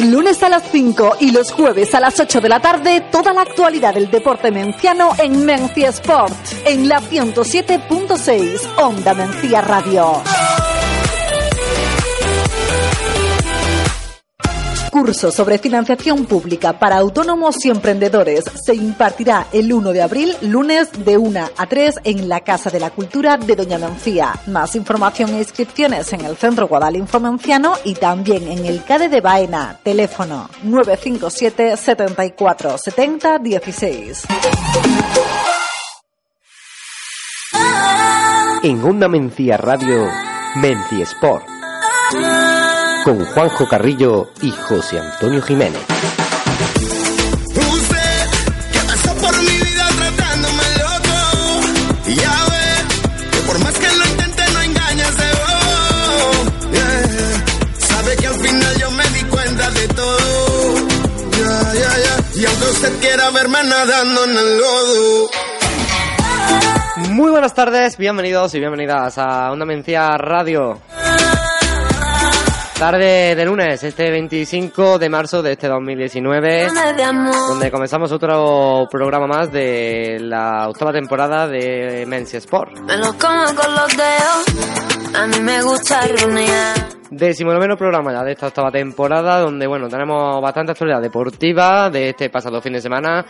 Lunes a las 5 y los jueves a las 8 de la tarde, toda la actualidad del deporte menciano en Mencia Sport, en la 107.6 Onda Mencía Radio. Curso sobre financiación pública para autónomos y emprendedores se impartirá el 1 de abril, lunes de 1 a 3 en la Casa de la Cultura de Doña Mencía. Más información e inscripciones en el Centro Guadalinfo Menciano y también en el CADE de Baena. Teléfono 957 74 70 16. En Onda Mencía Radio, Mencía Sport con Juanjo Carrillo y José Antonio Jiménez. Usted que pasó por mi vida tratándome loco. Y ya ve que por más que lo intente no engaña ese bobo. Yeah. Sabe que al final yo me di cuenta de todo. Ya, ya, ya. Y aunque usted quiera verme nadando en el lodo. Muy buenas tardes, bienvenidos y bienvenidas a Onda Mencía Radio. Tarde de lunes, este 25 de marzo de este 2019, donde comenzamos otro programa más de la octava temporada de Men's Sport. Me lo como con los dedos. A mí me gusta. Decimonoveno programa ya de esta octava temporada, donde bueno, tenemos bastante actualidad deportiva de este pasado fin de semana,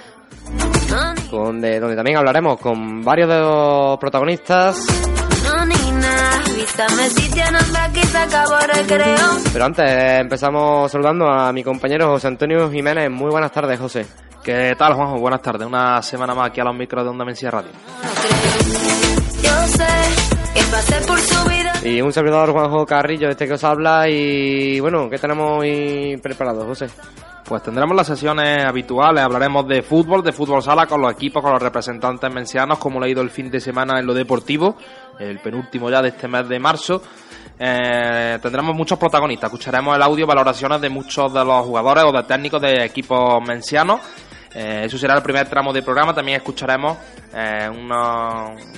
donde, donde también hablaremos con varios de los protagonistas. Se acabó el recreo. Pero antes empezamos saludando a mi compañero José Antonio Jiménez. Muy buenas tardes, José. ¿Qué tal, Juanjo? Buenas tardes. Una semana más aquí a los micros de Onda Mencía Radio. Yo sé que pasé por su vida. Y un servidor, Juanjo Carrillo, este que os habla. Y bueno, ¿qué tenemos hoy preparado, José? Pues tendremos las sesiones habituales, hablaremos de fútbol, de fútbol sala con los equipos, con los representantes mencianos, como le ha ido el fin de semana en lo deportivo, el penúltimo ya de este mes de marzo. Eh, tendremos muchos protagonistas, escucharemos el audio, valoraciones de muchos de los jugadores o de técnicos de equipos mencianos. Eh, eso será el primer tramo del programa. También escucharemos eh, un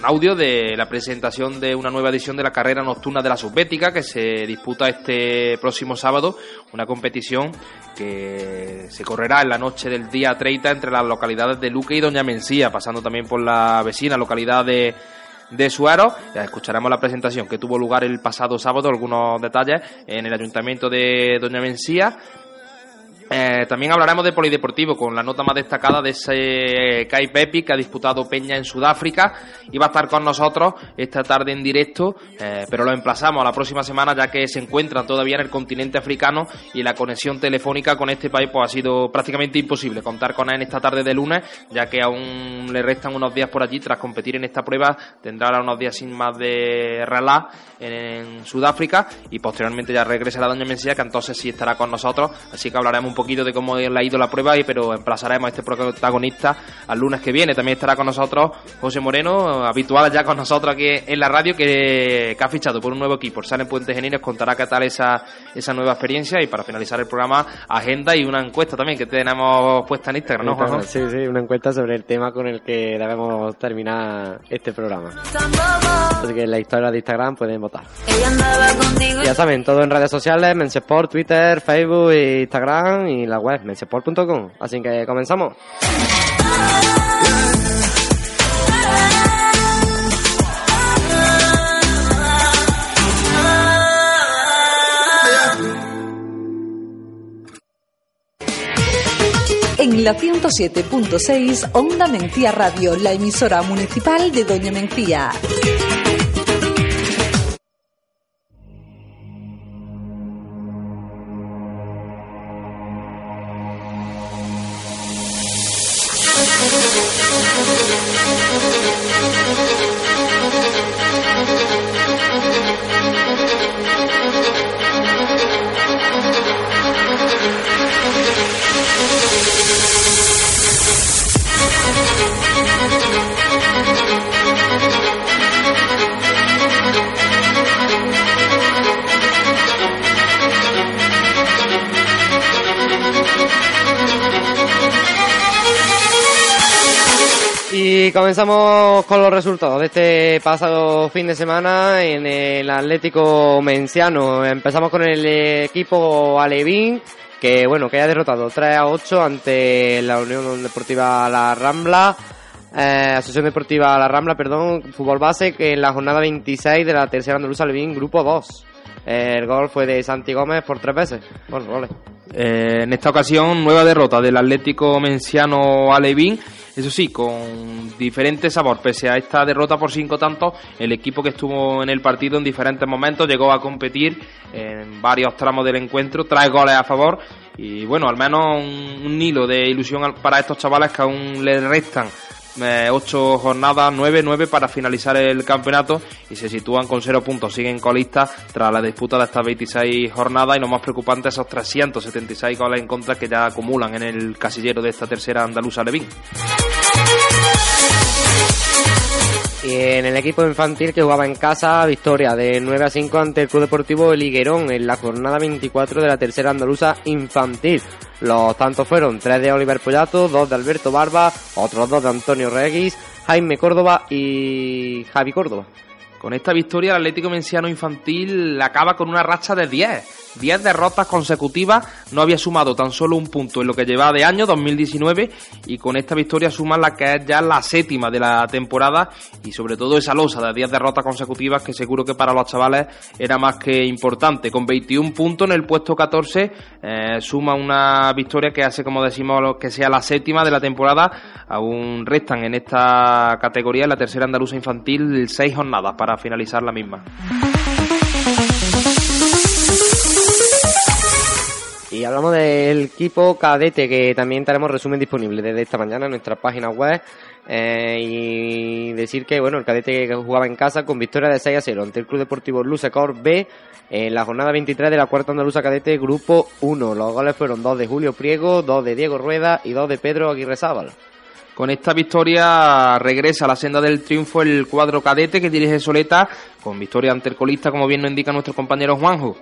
audio de la presentación de una nueva edición de la carrera nocturna de la Subbética que se disputa este próximo sábado. Una competición que se correrá en la noche del día 30 entre las localidades de Luque y Doña Mencía, pasando también por la vecina localidad de de Suero. Ya escucharemos la presentación que tuvo lugar el pasado sábado, algunos detalles en el ayuntamiento de Doña Mencía. Eh, también hablaremos de polideportivo con la nota más destacada de ese Kai Pepi que ha disputado Peña en Sudáfrica. Y va a estar con nosotros esta tarde en directo, eh, pero lo emplazamos a la próxima semana ya que se encuentra todavía en el continente africano y la conexión telefónica con este país pues, ha sido prácticamente imposible contar con él en esta tarde de lunes ya que aún le restan unos días por allí. Tras competir en esta prueba tendrá unos días sin más de relá en Sudáfrica y posteriormente ya regresará Doña Mencía que entonces sí estará con nosotros. Así que hablaremos un poquito de cómo le ha ido la prueba y pero emplazaremos a este protagonista al lunes que viene también estará con nosotros José Moreno habitual ya con nosotros aquí en la radio que, que ha fichado por un nuevo equipo Salen Puentes Genines contará qué tal esa, esa nueva experiencia y para finalizar el programa agenda y una encuesta también que tenemos puesta en Instagram ¿no? Sí, sí, una encuesta sobre el tema con el que debemos terminar este programa. Así que en la historia de Instagram pueden votar. Ya saben, todo en redes sociales, Mensesport, Twitter, Facebook, e Instagram y la web mensesport.com. Así que comenzamos. En la 107.6 Onda Mencía Radio, la emisora municipal de Doña Mencía. Con los resultados de este pasado fin de semana en el Atlético Menciano. Empezamos con el equipo Alevín, que bueno, que ha derrotado 3 a 8 ante la Unión Deportiva La Rambla. Eh, Asociación Deportiva La Rambla, perdón, fútbol base, que en la jornada 26 de la tercera andaluza Alevín, grupo 2. El gol fue de Santi Gómez por tres veces. Bueno, goles. Eh, en esta ocasión, nueva derrota del Atlético Menciano Alevín. Eso sí, con diferente sabor. Pese a esta derrota por cinco tantos, el equipo que estuvo en el partido en diferentes momentos llegó a competir en varios tramos del encuentro, trae goles a favor y bueno, al menos un, un hilo de ilusión para estos chavales que aún les restan eh, ocho jornadas, nueve, nueve para finalizar el campeonato y se sitúan con cero puntos, siguen colistas tras la disputa de estas 26 jornadas y lo más preocupante esos 376 goles en contra que ya acumulan en el casillero de esta tercera andaluza Levín. Y en el equipo infantil que jugaba en casa, victoria de 9 a 5 ante el Club Deportivo El Higuerón en la jornada 24 de la tercera andaluza infantil. Los tantos fueron 3 de Oliver Pollato, 2 de Alberto Barba, otros 2 de Antonio Reguis, Jaime Córdoba y Javi Córdoba. Con esta victoria el Atlético Menciano Infantil acaba con una racha de 10. 10 derrotas consecutivas, no había sumado tan solo un punto en lo que llevaba de año 2019 y con esta victoria suma la que es ya la séptima de la temporada y sobre todo esa losa de 10 derrotas consecutivas que seguro que para los chavales era más que importante. Con 21 puntos en el puesto 14 eh, suma una victoria que hace como decimos que sea la séptima de la temporada. Aún restan en esta categoría, en la tercera andaluza infantil, 6 jornadas finalizar la misma. Y hablamos del equipo cadete, que también tenemos resumen disponible desde esta mañana en nuestra página web. Eh, y decir que, bueno, el cadete que jugaba en casa con victoria de 6 a 0 ante el Club Deportivo Lusecor B en la jornada 23 de la cuarta andaluza cadete grupo 1. Los goles fueron dos de Julio Priego, dos de Diego Rueda y dos de Pedro Aguirre Sábal. Con esta victoria regresa a la senda del triunfo el cuadro cadete que dirige Soleta, con victoria ante el colista, como bien nos indica nuestro compañero Juanjo.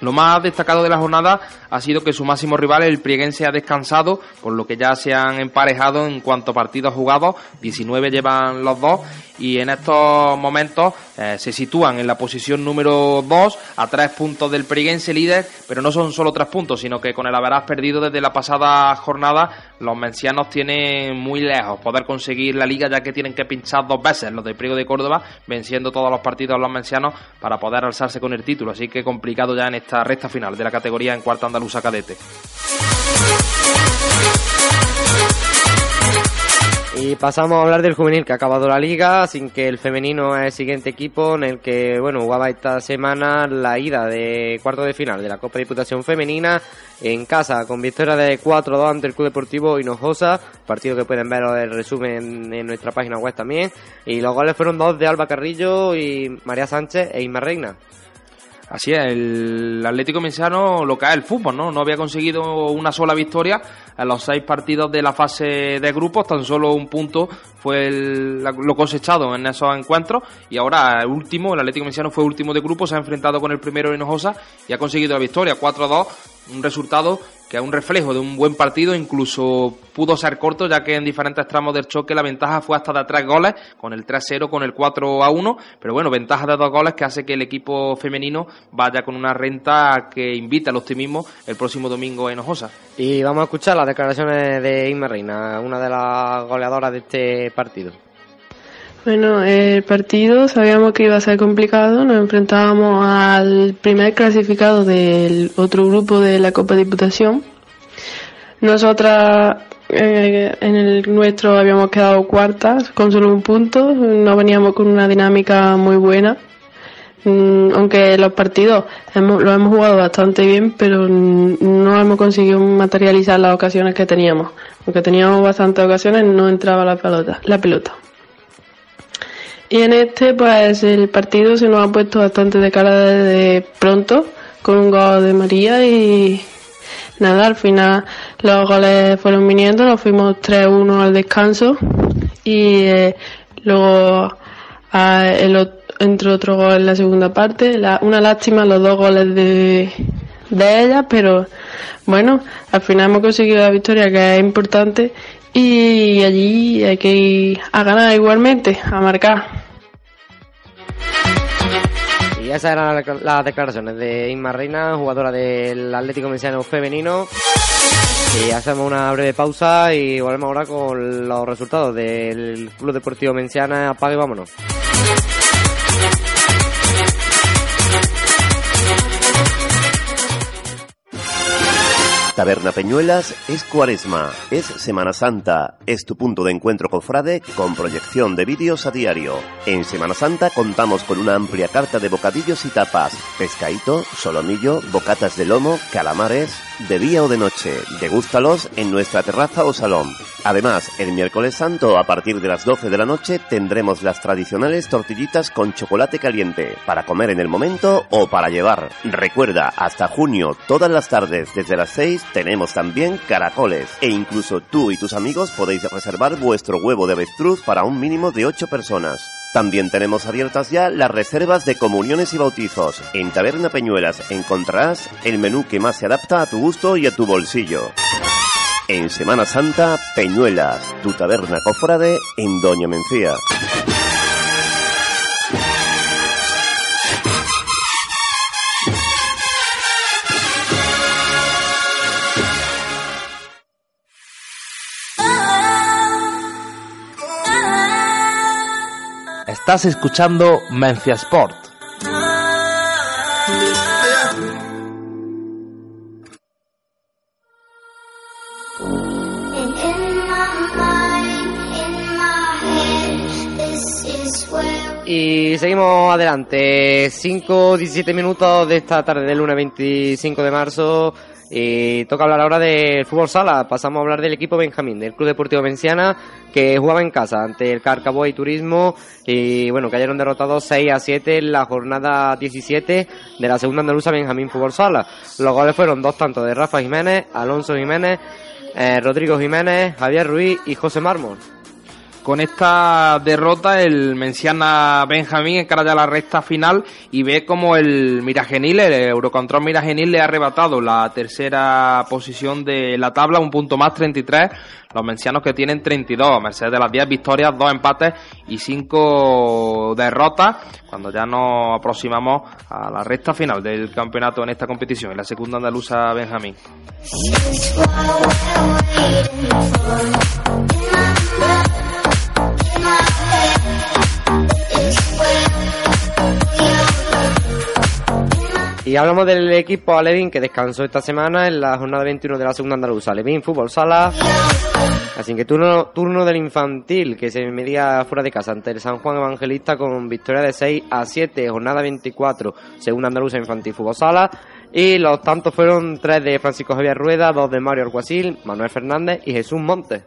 Lo más destacado de la jornada ha sido que su máximo rival, el Prieguense, ha descansado, por lo que ya se han emparejado en cuanto a partidos jugados. 19 llevan los dos y en estos momentos eh, se sitúan en la posición número 2 a tres puntos del Prieguense líder, pero no son solo tres puntos, sino que con el haberás perdido desde la pasada jornada, los mencianos tienen muy lejos poder conseguir la liga, ya que tienen que pinchar dos veces los de Priego de Córdoba, venciendo todos los partidos los mencianos para poder alzarse con el título. Así que complicado ya en esta recta final de la categoría en cuarta andaluza cadete. Y pasamos a hablar del juvenil que ha acabado la liga, sin que el femenino es el siguiente equipo en el que, bueno, jugaba esta semana la ida de cuarto de final de la Copa Diputación Femenina en casa, con victoria de 4-2 ante el Club Deportivo Hinojosa, partido que pueden ver el resumen en nuestra página web también. Y los goles fueron dos de Alba Carrillo y María Sánchez e Isma Reina. Así es, el Atlético Menciano lo que el fútbol, ¿no? No había conseguido una sola victoria en los seis partidos de la fase de grupos, tan solo un punto fue el- lo cosechado en esos encuentros y ahora el último, el Atlético Menciano fue último de grupo, se ha enfrentado con el primero Hinojosa y ha conseguido la victoria, 4-2, un resultado que es un reflejo de un buen partido, incluso pudo ser corto, ya que en diferentes tramos del choque la ventaja fue hasta de tres goles, con el 3-0, con el 4-1, pero bueno, ventaja de dos goles que hace que el equipo femenino vaya con una renta que invita al optimismo el próximo domingo en Hinojosa. Y vamos a escuchar las declaraciones de Isma Reina, una de las goleadoras de este partido. Bueno, el partido sabíamos que iba a ser complicado. Nos enfrentábamos al primer clasificado del otro grupo de la Copa Diputación. Nosotras en el nuestro habíamos quedado cuartas con solo un punto. No veníamos con una dinámica muy buena. Mm, aunque los partidos hemos, los hemos jugado bastante bien, pero no hemos conseguido materializar las ocasiones que teníamos. Aunque teníamos bastantes ocasiones, no entraba la pelota. La pelota. Y en este, pues el partido se nos ha puesto bastante de cara desde pronto, con un gol de María y nada, al final los goles fueron viniendo, nos fuimos 3-1 al descanso y eh, luego ah, el, entró otro gol en la segunda parte. La- una lástima los dos goles de, de ella, pero bueno, al final hemos conseguido la victoria que es importante Y allí hay que ir a ganar igualmente, a marcar. Y esas eran las declaraciones de Inma Reina, jugadora del Atlético Menciano Femenino. Y hacemos una breve pausa y volvemos ahora con los resultados del Club Deportivo Menciana. Apague vámonos. Taberna Peñuelas es cuaresma, es Semana Santa, es tu punto de encuentro cofrade con proyección de vídeos a diario. En Semana Santa contamos con una amplia carta de bocadillos y tapas, pescadito, solomillo, bocatas de lomo, calamares, de día o de noche. Degústalos en nuestra terraza o salón. Además, el miércoles santo a partir de las 12 de la noche tendremos las tradicionales tortillitas con chocolate caliente para comer en el momento o para llevar. Recuerda, hasta junio, todas las tardes desde las 6 tenemos también caracoles e incluso tú y tus amigos podéis reservar vuestro huevo de avestruz para un mínimo de 8 personas. También tenemos abiertas ya las reservas de comuniones y bautizos. En Taberna Peñuelas encontrarás el menú que más se adapta a tu gusto y a tu bolsillo. En Semana Santa, Peñuelas, tu taberna cofrade en Doña Mencía. Estás escuchando Mencia Sport. Y seguimos adelante, 5, 17 minutos de esta tarde del lunes 25 de marzo. Y toca hablar ahora del fútbol sala. Pasamos a hablar del equipo Benjamín, del Club Deportivo Menciana, que jugaba en casa ante el Carcabo y Turismo. Y bueno, cayeron derrotados 6 a 7 en la jornada 17 de la segunda andaluza Benjamín Fútbol Sala. Los goles fueron dos tantos de Rafa Jiménez, Alonso Jiménez, eh, Rodrigo Jiménez, Javier Ruiz y José Mármol. Con esta derrota, el Menciana Benjamín encara ya la recta final y ve como el Miragenil, el Eurocontrol Miragenil, le ha arrebatado la tercera posición de la tabla, un punto más, 33. Los mencianos que tienen 32, a merced de las 10 victorias, 2 empates y 5 derrotas, cuando ya nos aproximamos a la recta final del campeonato en esta competición, en la segunda andaluza Benjamín. Y hablamos del equipo Alevín que descansó esta semana en la jornada 21 de la segunda andaluza. Alevín Fútbol Sala. Así que turno, turno del infantil que se medía fuera de casa ante el San Juan Evangelista con victoria de 6 a 7, jornada 24, segunda andaluza infantil Fútbol Sala. Y los tantos fueron tres de Francisco Javier Rueda, dos de Mario Alguacil, Manuel Fernández y Jesús Montes.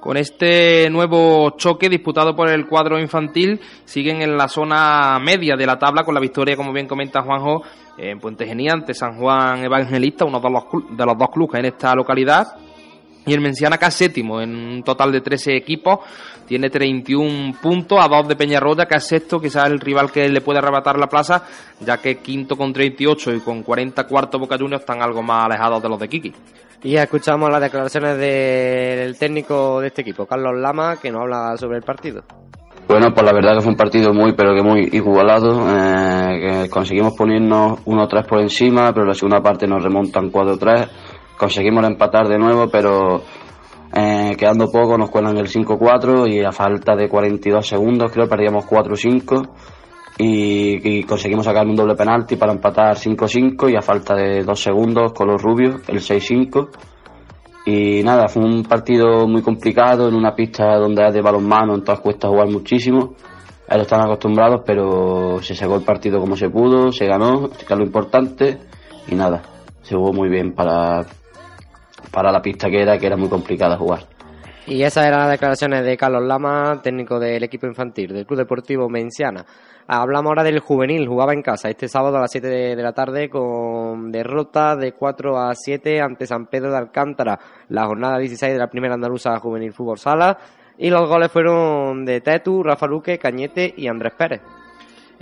Con este nuevo choque disputado por el cuadro infantil, siguen en la zona media de la tabla con la victoria, como bien comenta Juanjo, en Puente Genía ante San Juan Evangelista, uno de los, de los dos clubes en esta localidad. Y el Menciana acá séptimo en un total de 13 equipos. Tiene 31 puntos a dos de Peñarroya, que es sexto, quizás el rival que le puede arrebatar la plaza, ya que quinto con 38 y con 40 cuartos Boca Juniors están algo más alejados de los de Kiki. Y escuchamos las declaraciones del técnico de este equipo, Carlos Lama, que nos habla sobre el partido. Bueno, pues la verdad que fue un partido muy, pero que muy igualado. Eh, conseguimos ponernos 1-3 por encima, pero la segunda parte nos remontan 4-3. Conseguimos empatar de nuevo, pero eh, quedando poco nos cuelan el 5-4 y a falta de 42 segundos creo perdíamos 4-5 y, y, conseguimos sacar un doble penalti para empatar 5-5 y a falta de 2 segundos con los rubios el 6-5 y nada, fue un partido muy complicado en una pista donde es de balonmano, entonces cuesta jugar muchísimo. Ellos están acostumbrados, pero se sacó el partido como se pudo, se ganó, que es lo importante, y nada, se jugó muy bien para, para la pista que era, que era muy complicada jugar. Y esas eran las declaraciones de Carlos Lama, técnico del equipo infantil del Club Deportivo Menciana. Hablamos ahora del juvenil, jugaba en casa este sábado a las 7 de, la tarde con derrota de 4 a 7 ante San Pedro de Alcántara, la jornada 16 de la primera andaluza juvenil fútbol sala. Y los goles fueron de Tetu, Rafa Luque, Cañete y Andrés Pérez.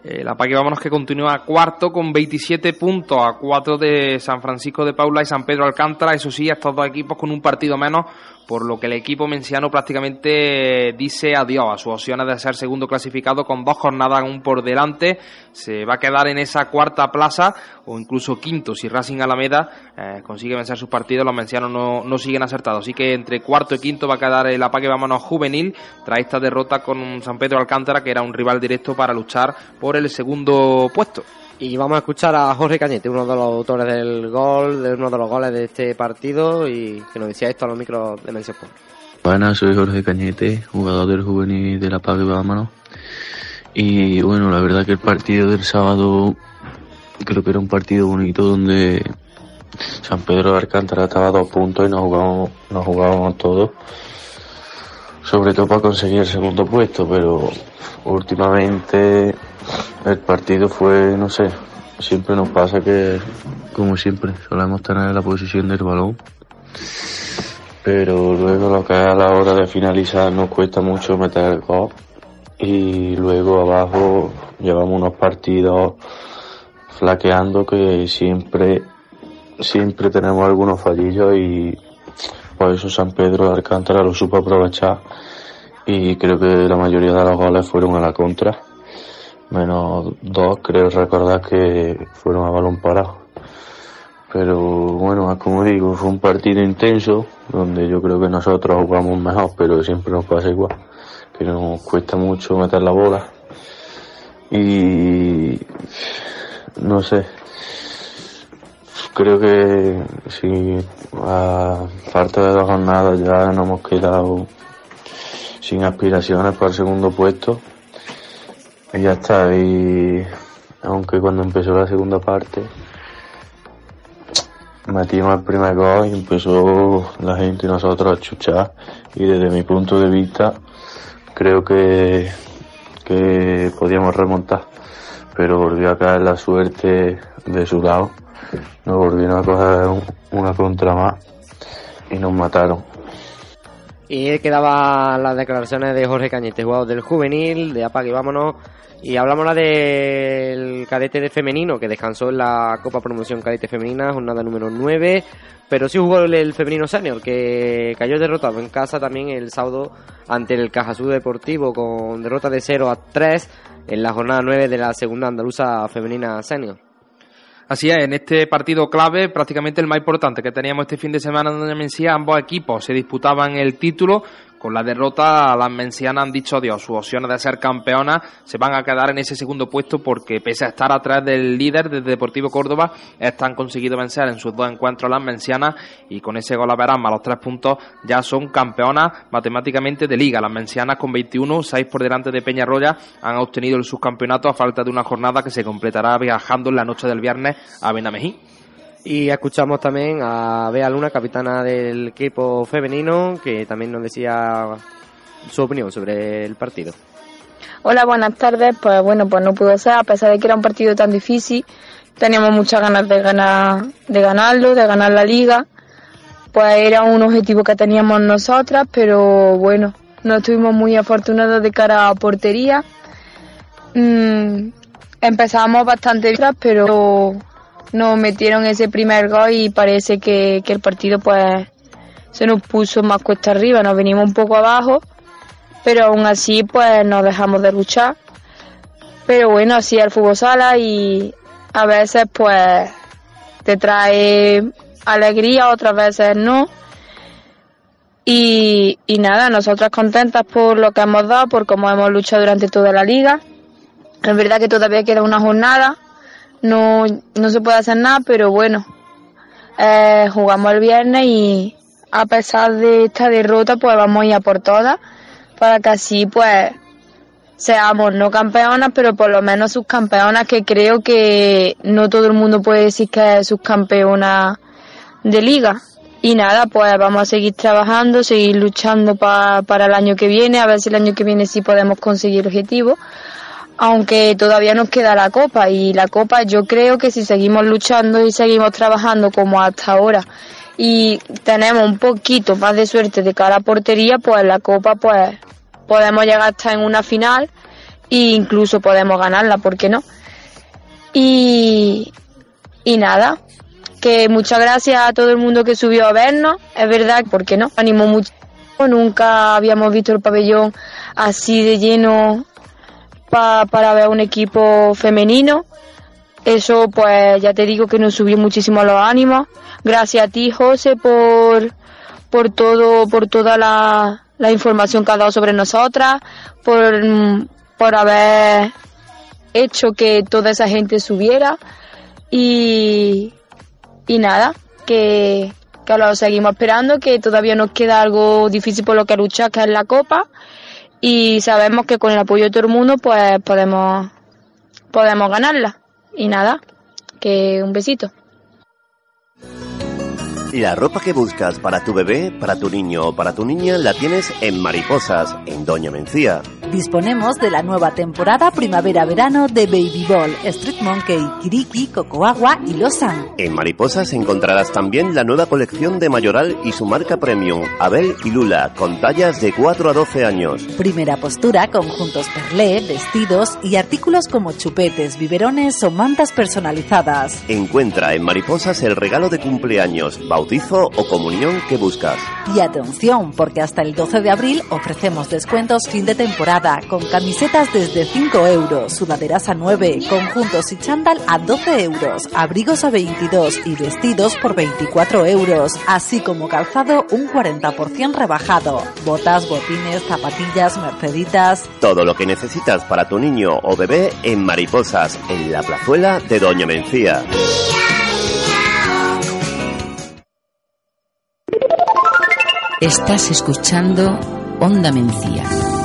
Eh, la Paqui Vámonos que continúa cuarto con 27 puntos a 4 de San Francisco de Paula y San Pedro Alcántara. Eso sí, estos dos equipos con un partido menos, por lo que el equipo menciano prácticamente dice adiós a sus opciones de ser segundo clasificado con dos jornadas aún por delante. Se va a quedar en esa cuarta plaza o incluso quinto si Racing Alameda eh, consigue vencer sus partidos. Los mencianos no, no, siguen acertados. Así que entre cuarto y quinto va a quedar el Apague Vámonos juvenil tras esta derrota con San Pedro Alcántara, que era un rival directo para luchar por el segundo puesto. Y vamos a escuchar a Jorge Cañete, uno de los autores del gol, de uno de los goles de este partido, y que nos decía esto a los micros de Sport. Buenas, soy Jorge Cañete, jugador del juvenil de la Paz de Vámonos. Y bueno, la verdad que el partido del sábado creo que era un partido bonito donde San Pedro de Alcántara estaba a dos puntos y nos jugábamos, nos jugábamos todos. Sobre todo para conseguir el segundo puesto, pero últimamente el partido fue, no sé, siempre nos pasa que, como siempre, solemos tener la posición del balón. Pero luego lo que es a la hora de finalizar nos cuesta mucho meter el gol. Y luego abajo llevamos unos partidos flaqueando que siempre, siempre tenemos algunos fallillos y por eso San Pedro de Alcántara lo supo aprovechar y creo que la mayoría de los goles fueron a la contra menos dos creo recordar que fueron a balón parado. Pero bueno, como digo, fue un partido intenso donde yo creo que nosotros jugamos mejor, pero siempre nos pasa igual, que nos cuesta mucho meter la bola. Y no sé, creo que si a falta de dos jornadas ya nos hemos quedado sin aspiraciones para el segundo puesto y ya está, y aunque cuando empezó la segunda parte metimos el primer gol y empezó la gente y nosotros a chuchar. Y desde mi punto de vista creo que, que podíamos remontar. Pero volvió a caer la suerte de su lado. Nos volvieron a coger una contra más y nos mataron y quedaban las declaraciones de Jorge Cañete, jugador del juvenil, de Apague Vámonos. Y hablamos la del cadete de femenino, que descansó en la Copa Promoción Cadete Femenina, jornada número 9. Pero sí jugó el, femenino senior, que cayó derrotado en casa también el sábado ante el Cajasú Deportivo, con derrota de 0 a 3 en la jornada 9 de la segunda andaluza femenina senior. Así es, en este partido clave, prácticamente el más importante que teníamos este fin de semana Mencía, ambos equipos se disputaban el título con la derrota, las mencianas han dicho Dios, sus opciones de ser campeonas se van a quedar en ese segundo puesto porque pese a estar atrás del líder del Deportivo Córdoba, están conseguido vencer en sus dos encuentros las mencianas y con ese gol a verán los tres puntos ya son campeonas matemáticamente de liga. Las mencianas con 21, 6 por delante de Peñarroya, han obtenido el subcampeonato a falta de una jornada que se completará viajando en la noche del viernes a Benamejí. Y escuchamos también a Bea Luna, capitana del equipo femenino, que también nos decía su opinión sobre el partido. Hola, buenas tardes. Pues bueno, pues no pudo ser, a pesar de que era un partido tan difícil. Teníamos muchas ganas de ganar, de ganarlo, de ganar la liga. Pues era un objetivo que teníamos nosotras, pero bueno, no estuvimos muy afortunados de cara a portería. Mm, empezamos bastante bien, pero nos metieron ese primer gol y parece que, el partido pues se nos puso más cuesta arriba, nos venimos un poco abajo, pero aún así pues nos dejamos de luchar. Pero bueno, así el fútbol sala y a veces pues te trae alegría, otras veces no. Y, y nada, nosotras contentas por lo que hemos dado, por cómo hemos luchado durante toda la liga. Es verdad que todavía queda una jornada, no, no se puede hacer nada, pero bueno, eh, jugamos el viernes y a pesar de esta derrota, pues vamos a ir a por todas, para que así pues seamos no campeonas, pero por lo menos subcampeonas, que creo que no todo el mundo puede decir que es subcampeona de liga. Y nada, pues vamos a seguir trabajando, seguir luchando para el año que viene, a ver si el año que viene sí podemos conseguir objetivos aunque todavía nos queda la copa y la copa yo creo que si seguimos luchando y seguimos trabajando como hasta ahora y tenemos un poquito más de suerte de cara a portería, pues la copa pues podemos llegar hasta en una final e incluso podemos ganarla, ¿por qué no? Y, y nada, que muchas gracias a todo el mundo que subió a vernos, es verdad, ¿por qué no? Animó mucho. Nunca habíamos visto el pabellón así de lleno para ver un equipo femenino. Eso pues ya te digo que nos subió muchísimo los ánimos. Gracias a ti José por, por todo, por toda la, la información que has dado sobre nosotras, por, por haber hecho que toda esa gente subiera y, y nada, que, que lo seguimos esperando, que todavía nos queda algo difícil por lo que luchar, que es la Copa y sabemos que con el apoyo de todo el mundo pues podemos, podemos ganarla. Y nada, que un besito. La ropa que buscas para tu bebé, para tu niño o para tu niña la tienes en Mariposas, en Doña Mencía. Disponemos de la nueva temporada primavera-verano de Baby Ball, Street Monkey, Kiriki, Cocoagua y Losan. En Mariposas encontrarás también la nueva colección de Mayoral y su marca premium, Abel y Lula, con tallas de 4 a 12 años. Primera postura, conjuntos perlé, vestidos y artículos como chupetes, biberones o mantas personalizadas. Encuentra en Mariposas el regalo de cumpleaños, bautizo o comunión que buscas. Y atención, porque hasta el 12 de abril ofrecemos descuentos fin de temporada con camisetas desde 5 euros, sudaderas a 9, conjuntos y chándal a 12 euros, abrigos a 22 y vestidos por 24 euros, así como calzado un 40% rebajado, botas, botines, zapatillas, merceditas. Todo lo que necesitas para tu niño o bebé en Mariposas, en la plazuela de Doña Mencía. Estás escuchando Onda Mencía.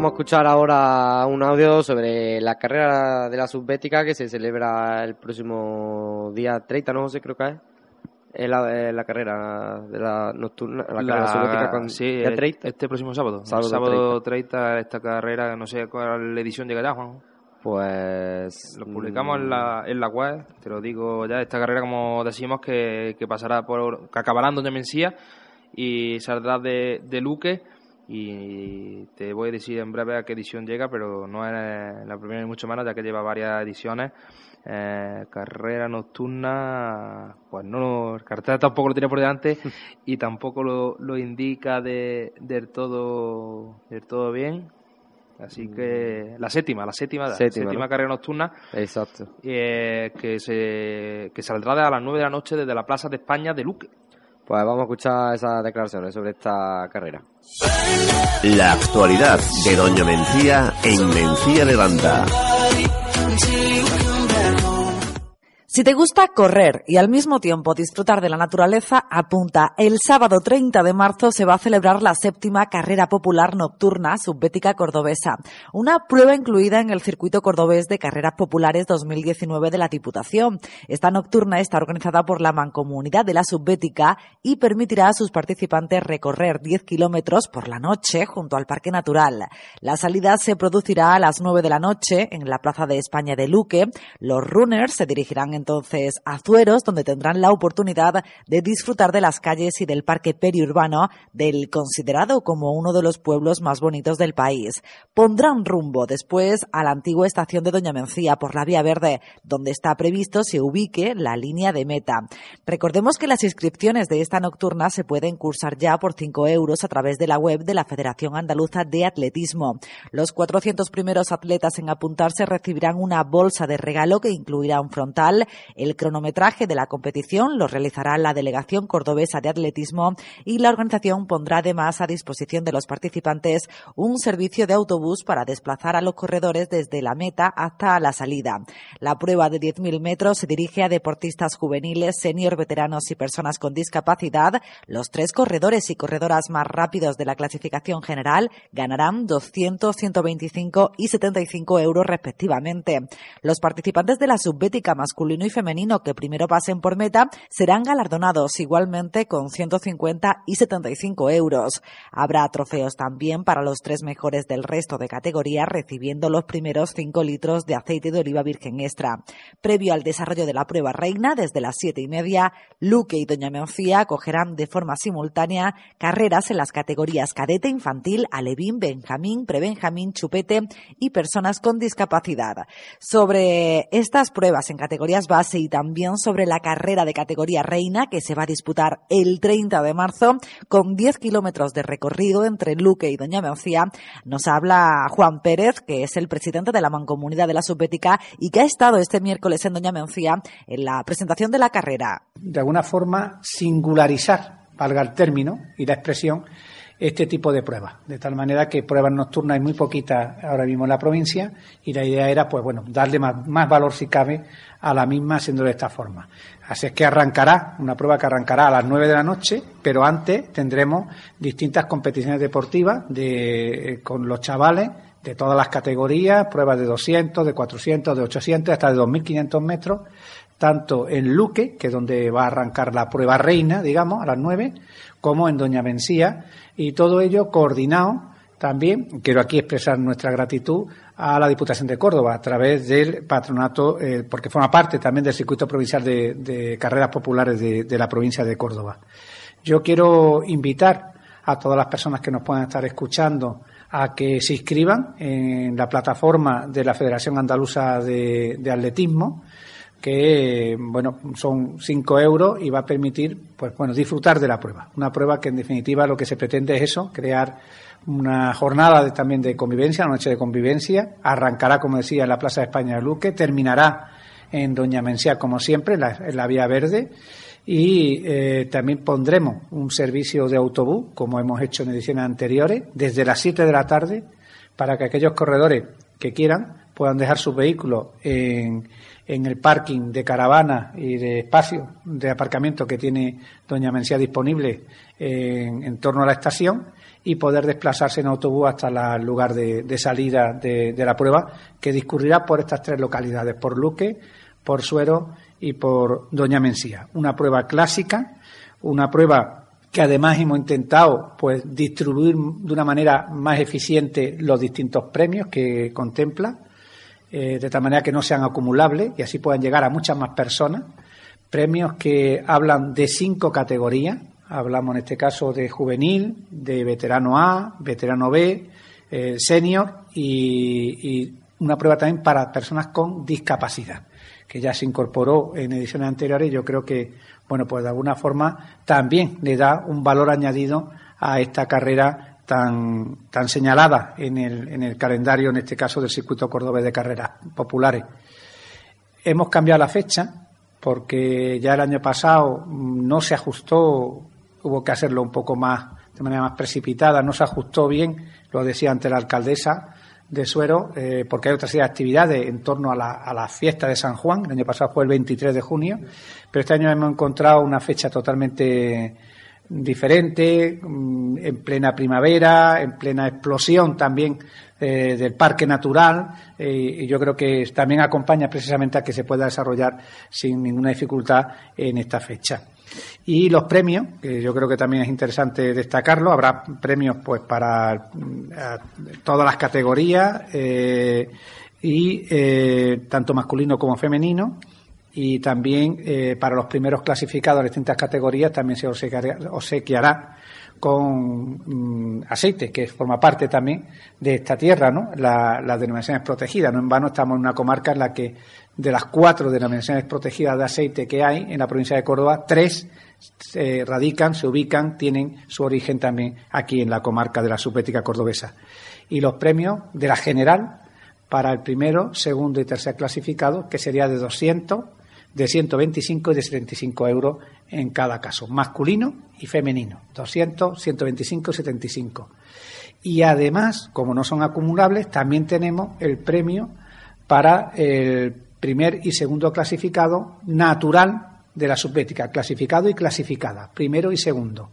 Vamos a escuchar ahora un audio sobre la carrera de la subbética que se celebra el próximo día 30, no sé, creo que es. Es la, la carrera de la nocturna, la, carrera subbética con sí, día 30. este próximo sábado. Sábado Sábado, 30. esta carrera, no sé cuál edición llegará, Juan. Pues Lo publicamos en mm, la, en la web, te lo digo ya, esta carrera como decimos que, que pasará por, que acabará en Doña Mencía y saldrá de, de Luque y te voy a decir en breve a qué edición llega, pero no es la primera ni mucho menos, ya que lleva varias ediciones. Eh, carrera nocturna, pues no, el cartel tampoco lo tiene por delante y tampoco lo, lo indica de, del todo del todo bien. Así que la séptima, la séptima, la Séptima, séptima ¿no? carrera nocturna Exacto. eh, que se que saldrá de a las 9 de la noche desde la Plaza de España de Luque. Pues vamos a escuchar esas declaraciones sobre esta carrera. La actualidad de Doña Mencía en Mencía Levanta. Si te gusta correr y al mismo tiempo disfrutar de la naturaleza, apunta. El sábado 30 de marzo se va a celebrar la séptima carrera popular nocturna subbética cordobesa, una prueba incluida en el circuito cordobés de carreras populares 2019 de la Diputación. Esta nocturna está organizada por la Mancomunidad de la Subbética y permitirá a sus participantes recorrer 10 kilómetros por la noche junto al Parque Natural. La salida se producirá a las 9 de la noche en la Plaza de España de Luque. Los runners se dirigirán entonces a Zueros, donde tendrán la oportunidad de disfrutar de las calles y del parque periurbano del considerado como uno de los pueblos más bonitos del país. Pondrán rumbo después a la antigua estación de Doña Mencía por la Vía Verde, donde está previsto se ubique la línea de meta. Recordemos que las inscripciones de esta nocturna se pueden cursar ya por 5 euros a través de la web de la Federación Andaluza de Atletismo. Los 400 primeros atletas en apuntarse recibirán una bolsa de regalo que incluirá un frontal. El cronometraje de la competición lo realizará la Delegación Cordobesa de Atletismo y la organización pondrá además a disposición de los participantes un servicio de autobús para desplazar a los corredores desde la meta hasta la salida. La prueba de 10.000 metros se dirige a deportistas juveniles, senior, veteranos y personas con discapacidad. Los tres corredores y corredoras más rápidos de la clasificación general ganarán 200, 125 y 75 euros respectivamente. Los participantes de la subbética masculino y femenino que primero pasen por meta serán galardonados igualmente con 150 y 75 euros. Habrá trofeos también para los tres mejores del resto de categorías recibiendo los primeros 5 litros de aceite de oliva virgen extra. Previo al desarrollo de la prueba reina, desde las siete y media, Luque y Doña Mencía acogerán de forma simultánea carreras en las categorías cadete, infantil, alevín, benjamín, prebenjamín, chupete y personas con discapacidad. Sobre estas pruebas en categorías base y también sobre la carrera de categoría reina que se va a disputar el 30 de marzo con 10 kilómetros de recorrido entre Luque y Doña Mencía, nos habla Juan Pérez, que es el presidente de la Mancomunidad de la Subbética y que ha estado este miércoles en Doña Mencía en la presentación de la carrera. De alguna forma, singularizar, valga el término y la expresión, este tipo de pruebas. De tal manera que pruebas nocturnas hay muy poquitas ahora mismo en la provincia y la idea era, pues bueno, darle más, más valor si cabe a la misma haciéndolo de esta forma. Así es que arrancará, una prueba que arrancará a las 9 de la noche, pero antes tendremos distintas competiciones deportivas de, con los chavales de todas las categorías, pruebas de 200, de 400, de 800, hasta de 2.500 metros, tanto en Luque, que es donde va a arrancar la prueba reina, digamos, a las 9, como en Doña Mencía, y todo ello coordinado también, quiero aquí expresar nuestra gratitud a la Diputación de Córdoba a través del patronato, eh, porque forma parte también del circuito provincial de, carreras populares de, de la provincia de Córdoba. Yo quiero invitar a todas las personas que nos puedan estar escuchando a que se inscriban en la plataforma de la Federación Andaluza de, Atletismo, que bueno son cinco euros y va a permitir pues bueno disfrutar de la prueba. Una prueba que en definitiva lo que se pretende es eso crear una jornada también de convivencia una noche de convivencia. Arrancará como decía en la Plaza de España de Luque terminará en Doña Mencía como siempre en la Vía Verde. Y eh, también pondremos un servicio de autobús, como hemos hecho en ediciones anteriores, desde las 7 de la tarde, para que aquellos corredores que quieran puedan dejar sus vehículos en, en el parking de caravana y de espacio de aparcamiento que tiene Doña Mencía disponible en, torno a la estación y poder desplazarse en autobús hasta el lugar de, salida de, de, la prueba que discurrirá por estas tres localidades, por Luque, por Suero y por Doña Mencía. Una prueba clásica, una prueba que además hemos intentado pues distribuir de una manera más eficiente los distintos premios que contempla, eh, de tal manera que no sean acumulables y así puedan llegar a muchas más personas. Premios que hablan de cinco categorías, hablamos en este caso de juvenil, de veterano A, veterano B, eh, senior y, y una prueba también para personas con discapacidad que ya se incorporó en ediciones anteriores, yo creo que, bueno, pues de alguna forma también le da un valor añadido a esta carrera tan, tan señalada en el, en el calendario, en este caso del circuito cordobés de carreras populares. Hemos cambiado la fecha porque ya el año pasado no se ajustó, hubo que hacerlo un poco más, de manera más precipitada, no se ajustó bien, lo decía ante la alcaldesa, de Suero, eh, porque hay otra serie de actividades en torno a la, a la, fiesta de San Juan. El año pasado fue el 23 de junio, pero este año hemos encontrado una fecha totalmente diferente, mm, en plena primavera, en plena explosión también eh, del parque natural, eh, y yo creo que también acompaña precisamente a que se pueda desarrollar sin ninguna dificultad en esta fecha. Y los premios, que yo creo que también es interesante destacarlo, habrá premios pues para mm, todas las categorías eh, y tanto masculino como femenino y también eh, para los primeros clasificados a distintas categorías también se obsequiará con mm, aceite, que forma parte también de esta tierra, ¿no? La, las denominaciones protegidas. No en vano estamos en una comarca en la que de las cuatro denominaciones protegidas de aceite que hay en la provincia de Córdoba, tres se radican, se ubican, tienen su origen también aquí en la comarca de la subética cordobesa. Y los premios de la general para el primero, segundo y tercer clasificado, que sería de 200, de 125 y de 75 euros en cada caso, masculino y femenino, 200, 125 y 75. Y además, como no son acumulables, también tenemos el premio para el primer y segundo clasificado natural de la subbética, clasificado y clasificada, primero y segundo,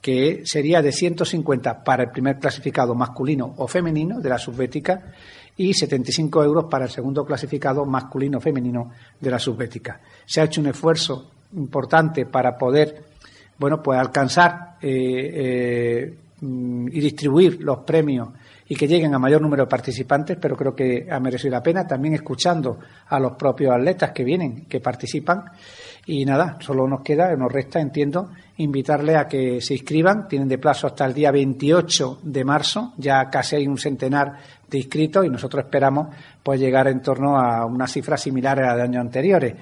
que sería de 150 para el primer clasificado masculino o femenino de la subbética y 75 euros para el segundo clasificado masculino femenino de la subbética. Se ha hecho un esfuerzo importante para poder bueno pues alcanzar eh, eh, y distribuir los premios y que lleguen a mayor número de participantes, pero creo que ha merecido la pena, también escuchando a los propios atletas que vienen, que participan. Y nada, solo nos queda, nos resta, entiendo, invitarles a que se inscriban. Tienen de plazo hasta el día 28 de marzo, ya casi hay un centenar de inscritos y nosotros esperamos pues llegar en torno a unas cifras similares a de años anteriores.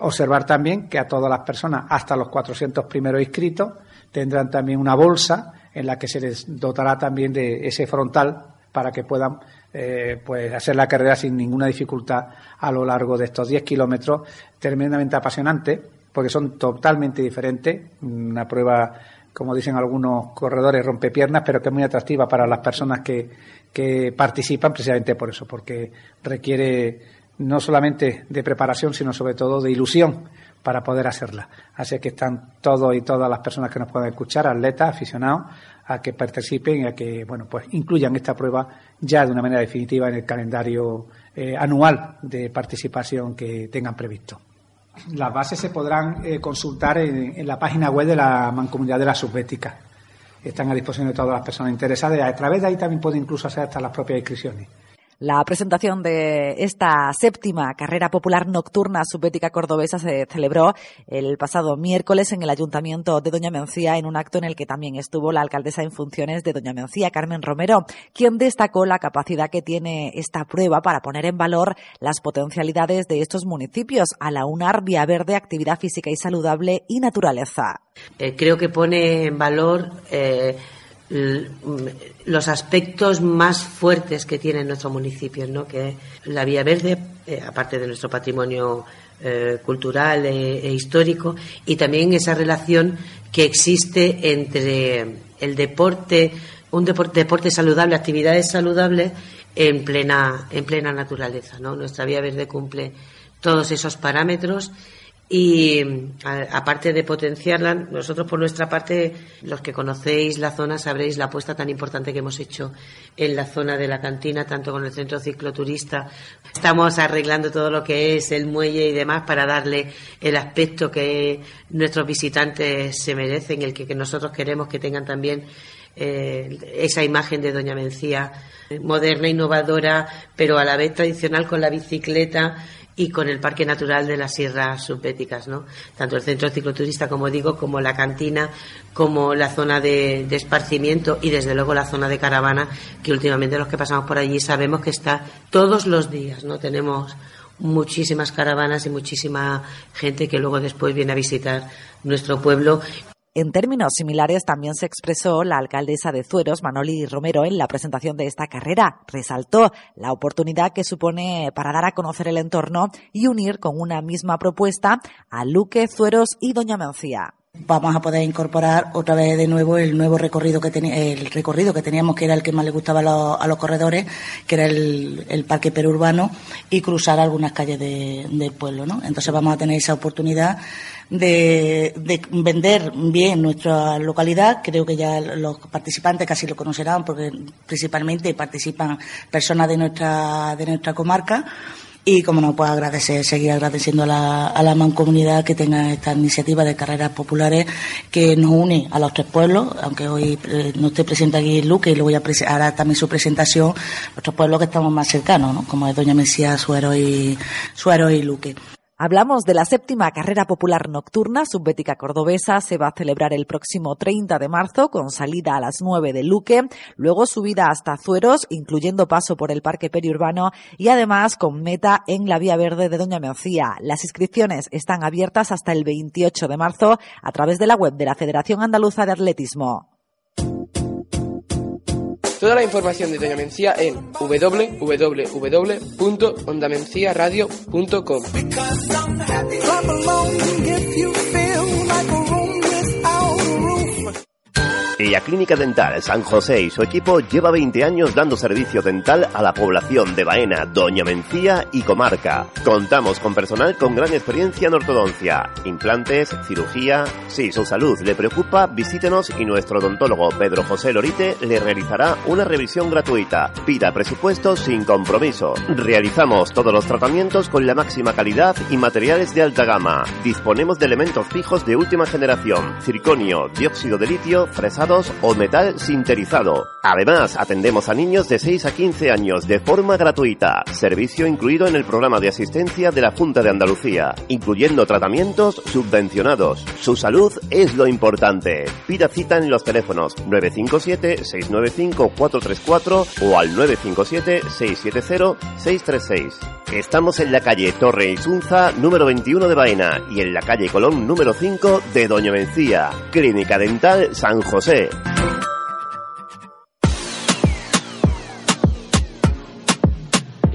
Observar también que a todas las personas, hasta los 400 primeros inscritos, tendrán también una bolsa en la que se les dotará también de ese frontal para que puedan eh, pues hacer la carrera sin ninguna dificultad a lo largo de estos 10 kilómetros, tremendamente apasionante, porque son totalmente diferentes. Una prueba, como dicen algunos corredores, rompepiernas, pero que es muy atractiva para las personas que, que participan precisamente por eso, porque requiere no solamente de preparación, sino sobre todo de ilusión para poder hacerla. Así que están todos y todas las personas que nos puedan escuchar, atletas, aficionados, a que participen y a que, bueno, pues incluyan esta prueba ya de una manera definitiva en el calendario eh, anual de participación que tengan previsto. Las bases se podrán eh, consultar en, la página web de la Mancomunidad de la Subbética. Están a disposición de todas las personas interesadas y a través de ahí también pueden incluso hacer hasta las propias inscripciones. La presentación de esta séptima carrera popular nocturna subbética cordobesa se celebró el pasado miércoles en el Ayuntamiento de Doña Mencía en un acto en el que también estuvo la alcaldesa en funciones de Doña Mencía, Carmen Romero, quien destacó la capacidad que tiene esta prueba para poner en valor las potencialidades de estos municipios al aunar vía verde, actividad física y saludable y naturaleza. Eh, creo que pone en valor eh, los aspectos más fuertes que tiene nuestro municipio, ¿no? que la Vía Verde, eh, aparte de nuestro patrimonio eh, cultural e, e, histórico, y también esa relación que existe entre el deporte, un deporte, deporte saludable, actividades saludables en plena, en plena naturaleza. ¿no? Nuestra Vía Verde cumple todos esos parámetros y aparte de potenciarla, nosotros por nuestra parte, los que conocéis la zona, sabréis la apuesta tan importante que hemos hecho en la zona de la cantina, tanto con el centro cicloturista. Estamos arreglando todo lo que es el muelle y demás para darle el aspecto que nuestros visitantes se merecen, el que, nosotros queremos que tengan también eh, esa imagen de Doña Mencía moderna, innovadora, pero a la vez tradicional con la bicicleta y con el Parque Natural de las Sierras Subbéticas, ¿no? Tanto el centro cicloturista, como digo, como la cantina, como la zona de, esparcimiento y desde luego la zona de caravana, que últimamente los que pasamos por allí sabemos que está todos los días, ¿no? Tenemos muchísimas caravanas y muchísima gente que luego después viene a visitar nuestro pueblo en términos similares también se expresó la alcaldesa de Zueros, Manoli Romero, en la presentación de esta carrera. Resaltó la oportunidad que supone para dar a conocer el entorno y unir con una misma propuesta a Luque, Zueros y Doña Mencía vamos a poder incorporar otra vez de nuevo el nuevo recorrido que el recorrido que teníamos que era el que más le gustaba a los, corredores que era el, parque perurbano y cruzar algunas calles del pueblo no entonces vamos a tener esa oportunidad de, vender bien nuestra localidad. Creo que ya los participantes casi lo conocerán porque principalmente participan personas de nuestra, de nuestra comarca. Y como no, puedo agradecer, seguir agradeciendo a la, a la mancomunidad que tenga esta iniciativa de carreras populares que nos une a los tres pueblos, aunque hoy eh, no esté presente aquí Luque y le voy a ahora también su presentación, nuestros pueblos que estamos más cercanos, ¿no? como es Doña Mesía, Suero y, Suero y Luque. Hablamos de la séptima carrera popular nocturna subbética cordobesa. Se va a celebrar el próximo 30 de marzo con salida a las 9 de Luque, luego subida hasta Zueros, incluyendo paso por el Parque Periurbano y además con meta en la Vía Verde de Doña Mencía. Las inscripciones están abiertas hasta el 28 de marzo a través de la web de la Federación Andaluza de Atletismo. Toda la información de Doña Mencía en www.ondamenciaradio.com. Feria Clínica Dental San José y su equipo lleva 20 años dando servicio dental a la población de Baena, Doña Mencía y comarca. Contamos con personal con gran experiencia en ortodoncia, implantes, cirugía. Si su salud le preocupa, visítenos y nuestro odontólogo Pedro José Lorite le realizará una revisión gratuita. Pida presupuesto sin compromiso. Realizamos todos los tratamientos con la máxima calidad y materiales de alta gama. Disponemos de elementos fijos de última generación, circonio, dióxido de litio, o metal sinterizado. Además, atendemos a niños de 6 a 15 años de forma gratuita. Servicio incluido en el programa de asistencia de la Junta de Andalucía, incluyendo tratamientos subvencionados. Su salud es lo importante. Pida cita en los teléfonos 957-695-434 o al 957-670-636. Estamos en la calle Torre Isunza, número 21 de Baena, y en la calle Colón, número 5 de Doña Mencía. Clínica Dental San José.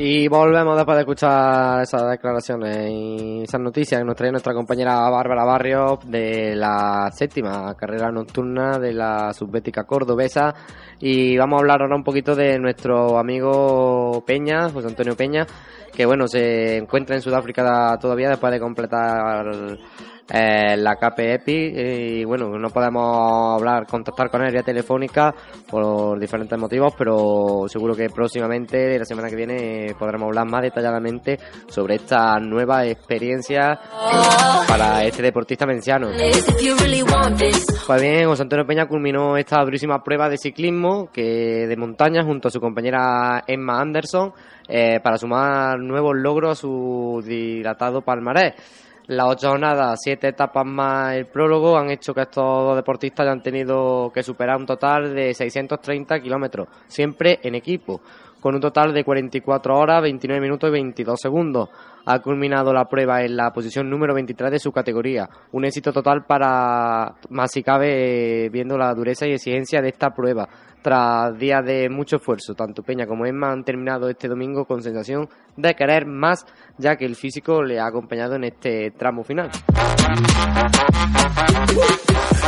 Y volvemos después de escuchar esas declaraciones y esas noticias que nos trae nuestra compañera Bárbara Barrios de la séptima carrera nocturna de la subbética cordobesa. Y vamos a hablar ahora un poquito de nuestro amigo Peña, José Antonio Peña, que bueno, se encuentra en Sudáfrica todavía después de completar eh, la KPEPI y bueno, no podemos hablar, contactar con él vía telefónica por diferentes motivos, pero seguro que próximamente, la semana que viene, podremos hablar más detalladamente sobre esta nueva experiencia para este deportista menciano. Pues bien, José Antonio Peña culminó esta durísima prueba de ciclismo que de montaña junto a su compañera Emma Anderson eh, para sumar nuevos logros a su dilatado palmarés. Las ocho jornadas, siete etapas más el prólogo han hecho que estos dos deportistas hayan tenido que superar un total de 630 kilómetros, siempre en equipo, con un total de 44 horas, 29 minutos y 22 segundos. Ha culminado la prueba en la posición número 23 de su categoría. Un éxito total para, más si cabe, viendo la dureza y exigencia de esta prueba. Tras días de mucho esfuerzo, tanto Peña como Emma han terminado este domingo con sensación de querer más, ya que el físico le ha acompañado en este tramo final.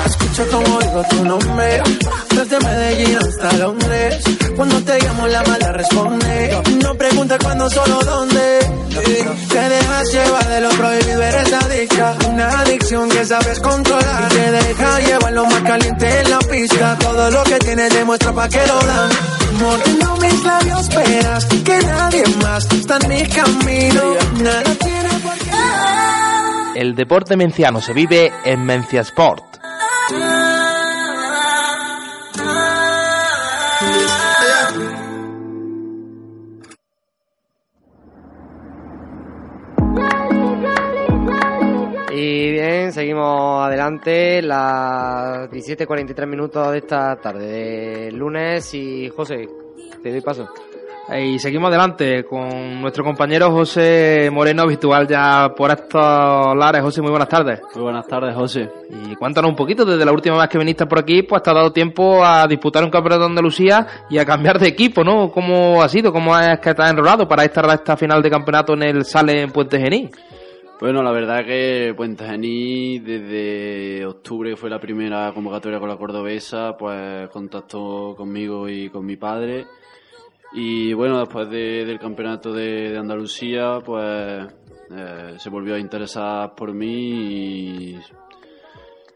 Escucha como digo tu nombre, desde Medellín hasta Londres. Cuando te llamo la mala responde. No pregunta cuándo, solo dónde. Te dejas llevar de lo prohibido, eres adicta. Una adicción que sabes controlar. Y te deja llevar lo más caliente en la pista. Todo lo que tienes demuestra pa' que lo dan. Mordiendo mis labios, esperas que nadie más está en mi camino. Nada tiene por qué. El deporte menciano se vive en Mencia Sport. Y bien, seguimos adelante, las 17.43 minutos de esta tarde de lunes y José, te doy paso. Y seguimos adelante con nuestro compañero José Moreno, habitual ya por estos lares. José, muy buenas tardes. Muy buenas tardes, José. Y cuéntanos un poquito, desde la última vez que viniste por aquí, pues te ha dado tiempo a disputar un campeonato de Andalucía y a cambiar de equipo, ¿no? ¿Cómo ha sido? ¿Cómo es que has enrolado para esta, esta final de campeonato en el Sale en Puente Genil? Bueno, la verdad que Puente Genil, desde octubre, que fue la primera convocatoria con la cordobesa, pues contactó conmigo y con mi padre. Y bueno, después de- del campeonato de, Andalucía, pues eh, se volvió a interesar por mí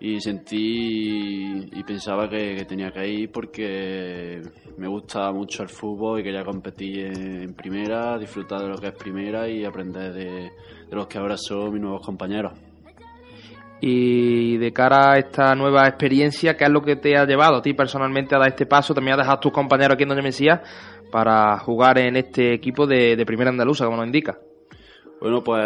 y, sentí y pensaba que, tenía que ir porque me gusta mucho el fútbol y quería competir en, primera, disfrutar de lo que es primera y aprender de, los que ahora son mis nuevos compañeros. Y de cara a esta nueva experiencia, ¿qué es lo que te ha llevado a ti personalmente a dar este paso? También a dejar a tus compañeros aquí en Doña Mesía para jugar en este equipo de, de primera andaluza, como nos indica. Bueno, pues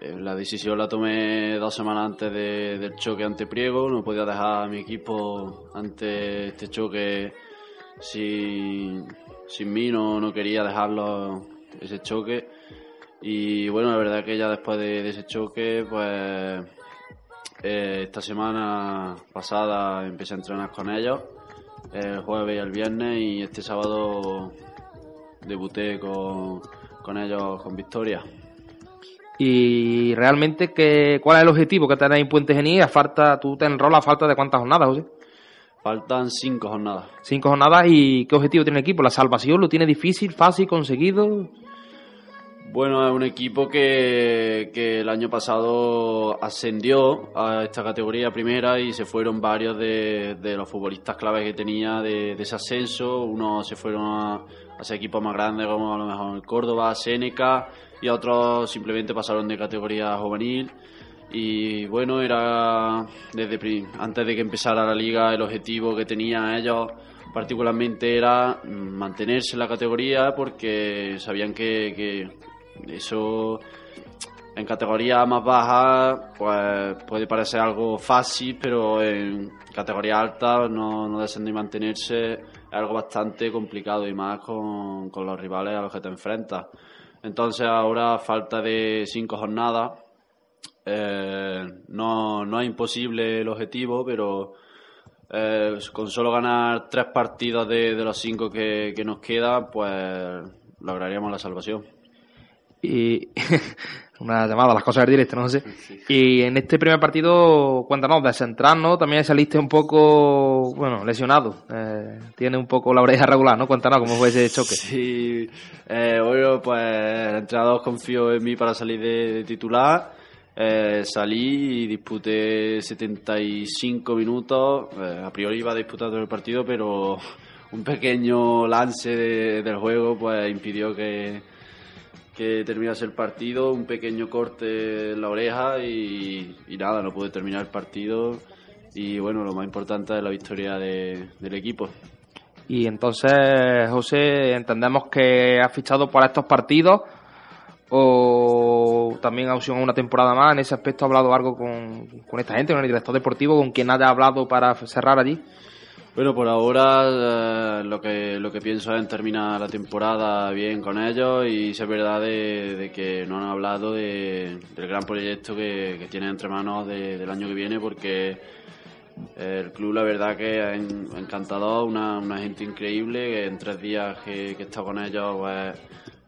eh, la decisión la tomé dos semanas antes de- del choque ante Priego. No podía dejar a mi equipo ante este choque sin, sin mí, no, no quería dejarlo ese choque. Y bueno, la verdad que ya después de, ese choque, pues eh, esta semana pasada empecé a entrenar con ellos, el jueves y el viernes, y este sábado debuté con, con ellos con victoria. Y realmente, ¿qué, ¿cuál es el objetivo que tenéis en Puente Genil? A falta, tú te enrolas a falta de cuántas jornadas, José. Faltan cinco jornadas. Cinco jornadas y ¿qué objetivo tiene el equipo? ¿La salvación lo tiene difícil, fácil, conseguido? Bueno, es un equipo que, que, el año pasado ascendió a esta categoría primera y se fueron varios de, de los futbolistas claves que tenía de, ese ascenso. Unos se fueron a, a ese equipo más grande como a lo mejor el Córdoba, Seneca y otros simplemente pasaron de categoría juvenil. Y bueno, era desde antes de que empezara la liga el objetivo que tenían ellos particularmente era mantenerse en la categoría porque sabían que eso en categoría más baja pues puede parecer algo fácil, pero en categoría alta no, no descender y mantenerse es algo bastante complicado y más con, con los rivales a los que te enfrentas. Entonces ahora falta de cinco jornadas. Eh, no, no es imposible el objetivo, pero eh, con solo ganar tres partidos de, de los cinco que, que nos quedan, pues lograríamos la salvación y una llamada, las cosas del directo, no sé. Y en este primer partido, cuéntanos, de central, ¿no? También saliste un poco, bueno, lesionado. Eh, tiene un poco la oreja regular, ¿no? Cuéntanos cómo fue ese choque. Sí, eh, bueno, pues el entrenador confió en mí para salir de, de titular. Eh, salí y disputé 75 minutos. Eh, a priori iba a disputar todo el partido, pero un pequeño lance de, del juego pues impidió que que terminase el partido, un pequeño corte en la oreja y, nada, no pude terminar el partido y bueno, lo más importante es la victoria de, del equipo. Y entonces, José, entendemos que has fichado para estos partidos o también ha opción a una temporada más. En ese aspecto, ¿ha hablado algo con, con esta gente, con el director deportivo, con quien haya hablado para cerrar allí? Bueno, por ahora eh, lo que lo que pienso es terminar la temporada bien con ellos y es verdad de, que no han hablado de, del gran proyecto que, que tienen entre manos de, del año que viene porque el club la verdad que es encantador, una, gente increíble, en tres días que, que he estado con ellos pues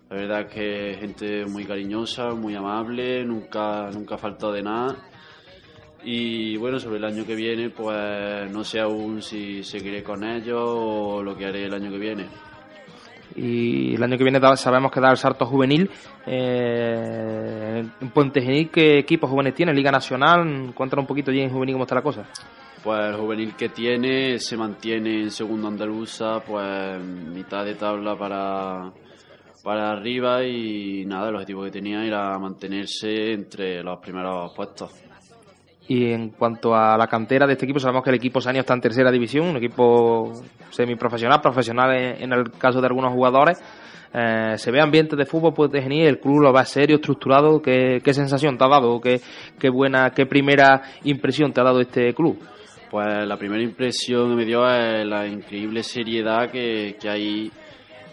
la verdad que gente muy cariñosa, muy amable, nunca, nunca ha faltado de nada y bueno, sobre el año que viene, pues no sé aún si seguiré con ellos o lo que haré el año que viene. Y el año que viene sabemos que da el salto juvenil. Eh, en Puente Genil, ¿qué equipos juvenes tiene? Liga Nacional, cuéntanos un poquito allí en juvenil cómo está la cosa. Pues el juvenil que tiene se mantiene en segundo andaluza, pues mitad de tabla para, para arriba y nada, el objetivo que tenía era mantenerse entre los primeros puestos. Y en cuanto a la cantera de este equipo, sabemos que el equipo Sanio está en tercera división, un equipo semiprofesional, profesional en, el caso de algunos jugadores. Eh, se ve ambiente de fútbol pues de genial, el club lo va serio, estructurado. ¿Qué, qué sensación te ha dado? ¿Qué, ¿Qué buena, qué primera impresión te ha dado este club? Pues la primera impresión que me dio es la increíble seriedad que, que hay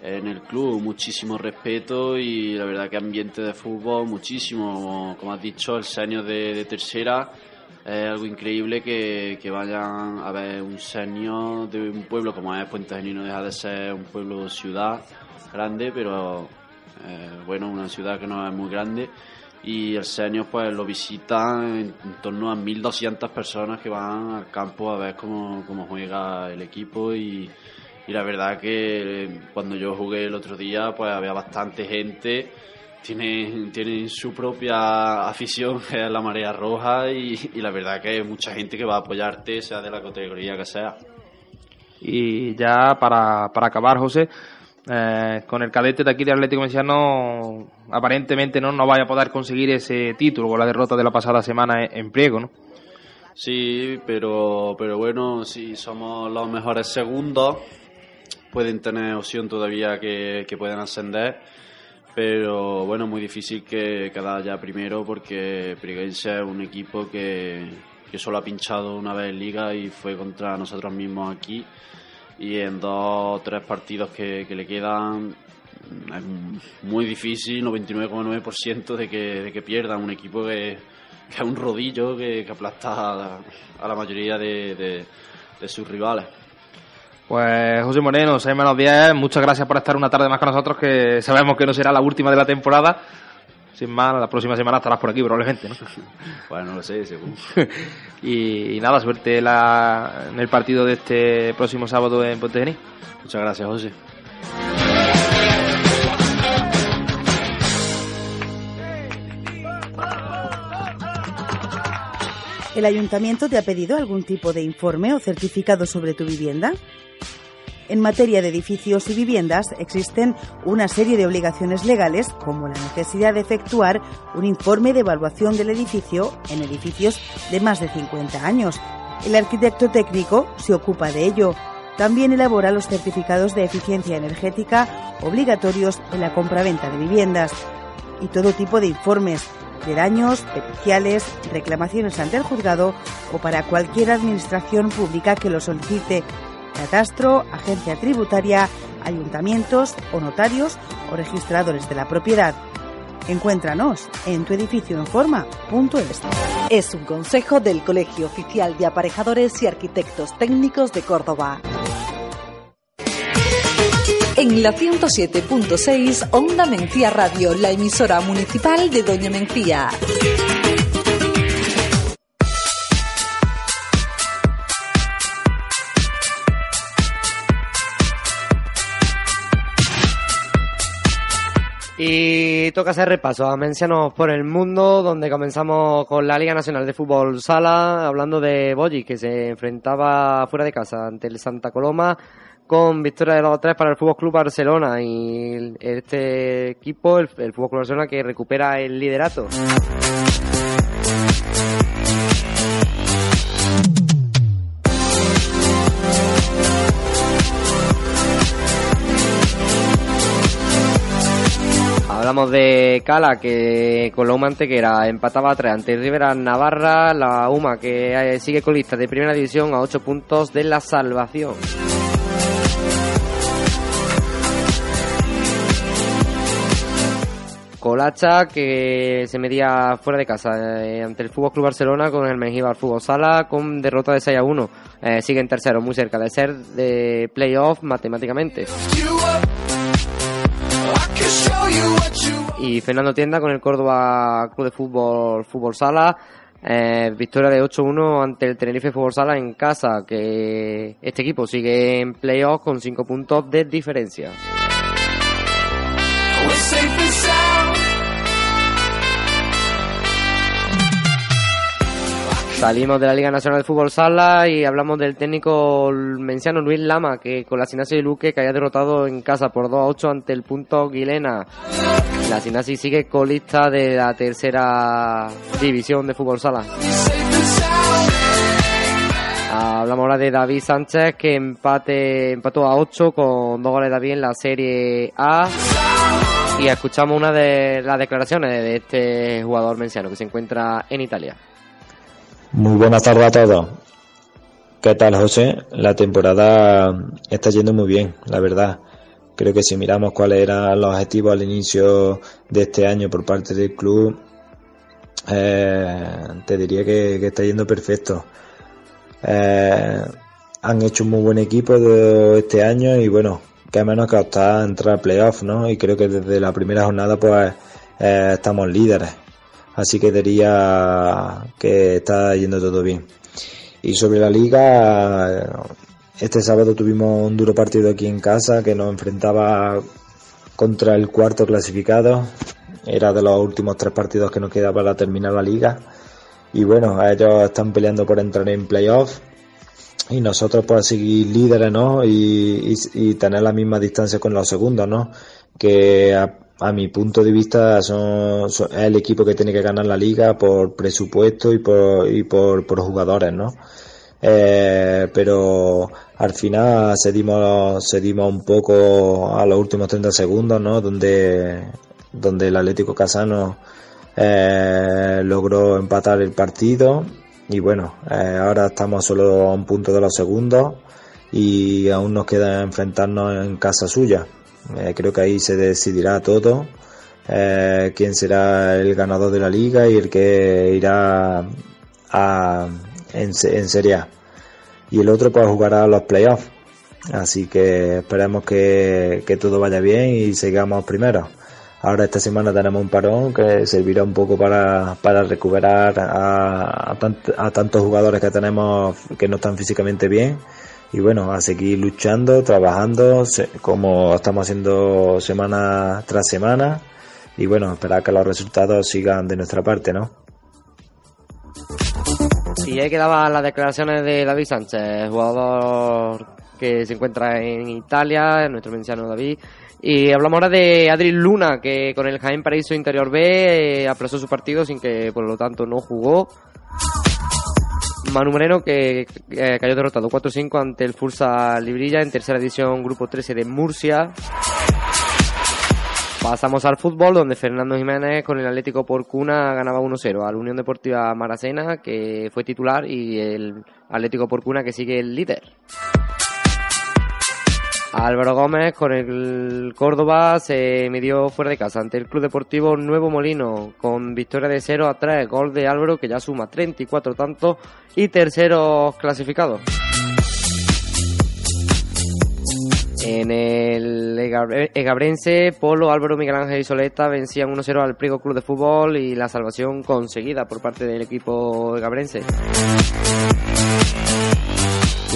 en el club, muchísimo respeto y la verdad que ambiente de fútbol muchísimo, como, como has dicho, el senior de, de tercera es algo increíble que, que, vayan a ver un senior de un pueblo como es Puente Genil, no deja de ser un pueblo ciudad grande, pero eh, bueno, una ciudad que no es muy grande. Y el senior pues lo visitan en, en, torno a 1200 personas que van al campo a ver cómo, cómo juega el equipo. Y, y la verdad que cuando yo jugué el otro día pues había bastante gente tienen, tienen su propia afición, que es la marea roja, y, y, la verdad que hay mucha gente que va a apoyarte, sea de la categoría que sea. Y ya para, para acabar, José, eh, con el cadete de aquí de Atlético Menciano, aparentemente no, no vaya a poder conseguir ese título con la derrota de la pasada semana en, en Priego, ¿no? Sí, pero, pero bueno, si somos los mejores segundos, pueden tener opción todavía que, que puedan ascender pero bueno, muy difícil que quedar ya primero porque Priguense es un equipo que, que solo ha pinchado una vez en liga y fue contra nosotros mismos aquí y en dos o tres partidos que, le quedan es muy difícil, 99,9% de que, de que pierdan un equipo que, es un rodillo que, que aplasta a la, mayoría de sus rivales. Pues José Moreno, 6 menos 10, muchas gracias por estar una tarde más con nosotros, que sabemos que no será la última de la temporada. sin más, la próxima semana estarás por aquí probablemente, ¿no? Bueno, no lo sé, según. y, y nada, suerte la, en el partido de este próximo sábado en Pontegenil. Muchas gracias, José. ¿El ayuntamiento te ha pedido algún tipo de informe o certificado sobre tu vivienda? En materia de edificios y viviendas existen una serie de obligaciones legales como la necesidad de efectuar un informe de evaluación del edificio en edificios de más de 50 años. El arquitecto técnico se ocupa de ello. También elabora los certificados de eficiencia energética obligatorios en la compraventa de viviendas y todo tipo de informes de daños, periciales, reclamaciones ante el juzgado o para cualquier administración pública que lo solicite, catastro, agencia tributaria, ayuntamientos o notarios o registradores de la propiedad. Encuéntranos en tu edificio en forma.es. Es un consejo del Colegio Oficial de Aparejadores y Arquitectos Técnicos de Córdoba. En la 107.6 Onda Mencía Radio, la emisora municipal de Doña Mencía. Y toca hacer repaso a Mencianos por el Mundo, donde comenzamos con la Liga Nacional de Fútbol Sala, hablando de Boyi, que se enfrentaba fuera de casa ante el Santa Coloma, con victoria de 2-3 para el Fútbol Club Barcelona. Y este equipo, el, el Fútbol Club Barcelona, que recupera el liderato. Hablamos de Cala, que con la UMA Antequera empataba a 3 ante Rivera Navarra, la UMA que eh, sigue colista de primera división a 8 puntos de la salvación. Colacha que se medía fuera de casa eh, ante el Fútbol Club Barcelona con el Mengíbar Fútbol Sala con derrota de 6 a 1. Eh, sigue en tercero, muy cerca de ser de playoff matemáticamente. Y Fernando Tienda con el Córdoba Club de Fútbol Fútbol Sala. Eh, victoria de 8-1 ante el Tenerife Fútbol Sala en casa, que este equipo sigue en playoff con 5 puntos de diferencia. Salimos de la Liga Nacional de Fútbol Sala y hablamos del técnico menciano Luis Lama, que con la Sinasi de Luque que derrotado en casa por 2 a 8 ante el punto Guilena. La Sinasi sigue colista de la tercera división de Fútbol Sala. Hablamos ahora de David Sánchez que empató a 8 con dos goles de David en la Serie A. Y escuchamos una de las declaraciones de este jugador menciano que se encuentra en Italia. Muy buenas tardes a todos. ¿Qué tal, José? La temporada está yendo muy bien, la verdad. Creo que si miramos cuáles eran los objetivos al inicio de este año por parte del club, eh, te diría que, está yendo perfecto. Eh, han hecho un muy buen equipo este año y bueno, que menos que optar a entrar a playoff, ¿no? Y creo que desde la primera jornada pues eh, estamos líderes. Así que diría que está yendo todo bien. Y sobre la liga, este sábado tuvimos un duro partido aquí en casa que nos enfrentaba contra el cuarto clasificado. Era de los últimos tres partidos que nos quedaba para terminar la liga. Y bueno, ellos están peleando por entrar en playoff. Y nosotros pues seguir líderes, ¿no? Y, tener la misma distancia con los segundos, ¿no? Que a mi punto de vista son, es el equipo que tiene que ganar la liga por presupuesto y por, y por, por jugadores, ¿no? Eh, pero al final cedimos, cedimos un poco a los últimos 30 segundos, ¿no? Donde, donde el Atlético Casano eh, logró empatar el partido y bueno, eh, ahora estamos solo a un punto de los segundos y aún nos queda enfrentarnos en casa suya. Eh, creo que ahí se decidirá todo. Eh, quién será el ganador de la liga y el que irá a, en, en Serie A. Y el otro pues jugará los playoffs. Así que esperemos que, que todo vaya bien y sigamos primero. Ahora esta semana tenemos un parón que servirá un poco para, para recuperar a, a, tant- a tantos jugadores que tenemos que no están físicamente bien y bueno, a seguir luchando, trabajando como estamos haciendo semana tras semana y bueno, esperar que los resultados sigan de nuestra parte, ¿no? Y ahí quedaban las declaraciones de David Sánchez, jugador que se encuentra en Italia, nuestro menciano David. Y hablamos ahora de Adri Luna, que con el Jaén Paraíso Interior B eh, aplazó su partido sin que por lo tanto no jugó. Manu Moreno que eh, cayó derrotado 4-5 ante el Fursa Librilla en tercera edición Grupo 13 de Murcia. Pasamos al fútbol, donde Fernando Jiménez con el Atlético por cuna ganaba 1-0 al Unión Deportiva Maracena, que fue titular, y el Atlético por cuna que sigue el líder. Álvaro Gómez con el Córdoba se midió fuera de casa ante el Club Deportivo Nuevo Molino con victoria de 0 a 3, gol de Álvaro que ya suma 34 tantos y terceros clasificados. En el Egabre- Egabrense, Polo, Álvaro, Miguel Ángel y Soleta vencían 1-0 al Priego Club de Fútbol y la salvación conseguida por parte del equipo egabrense.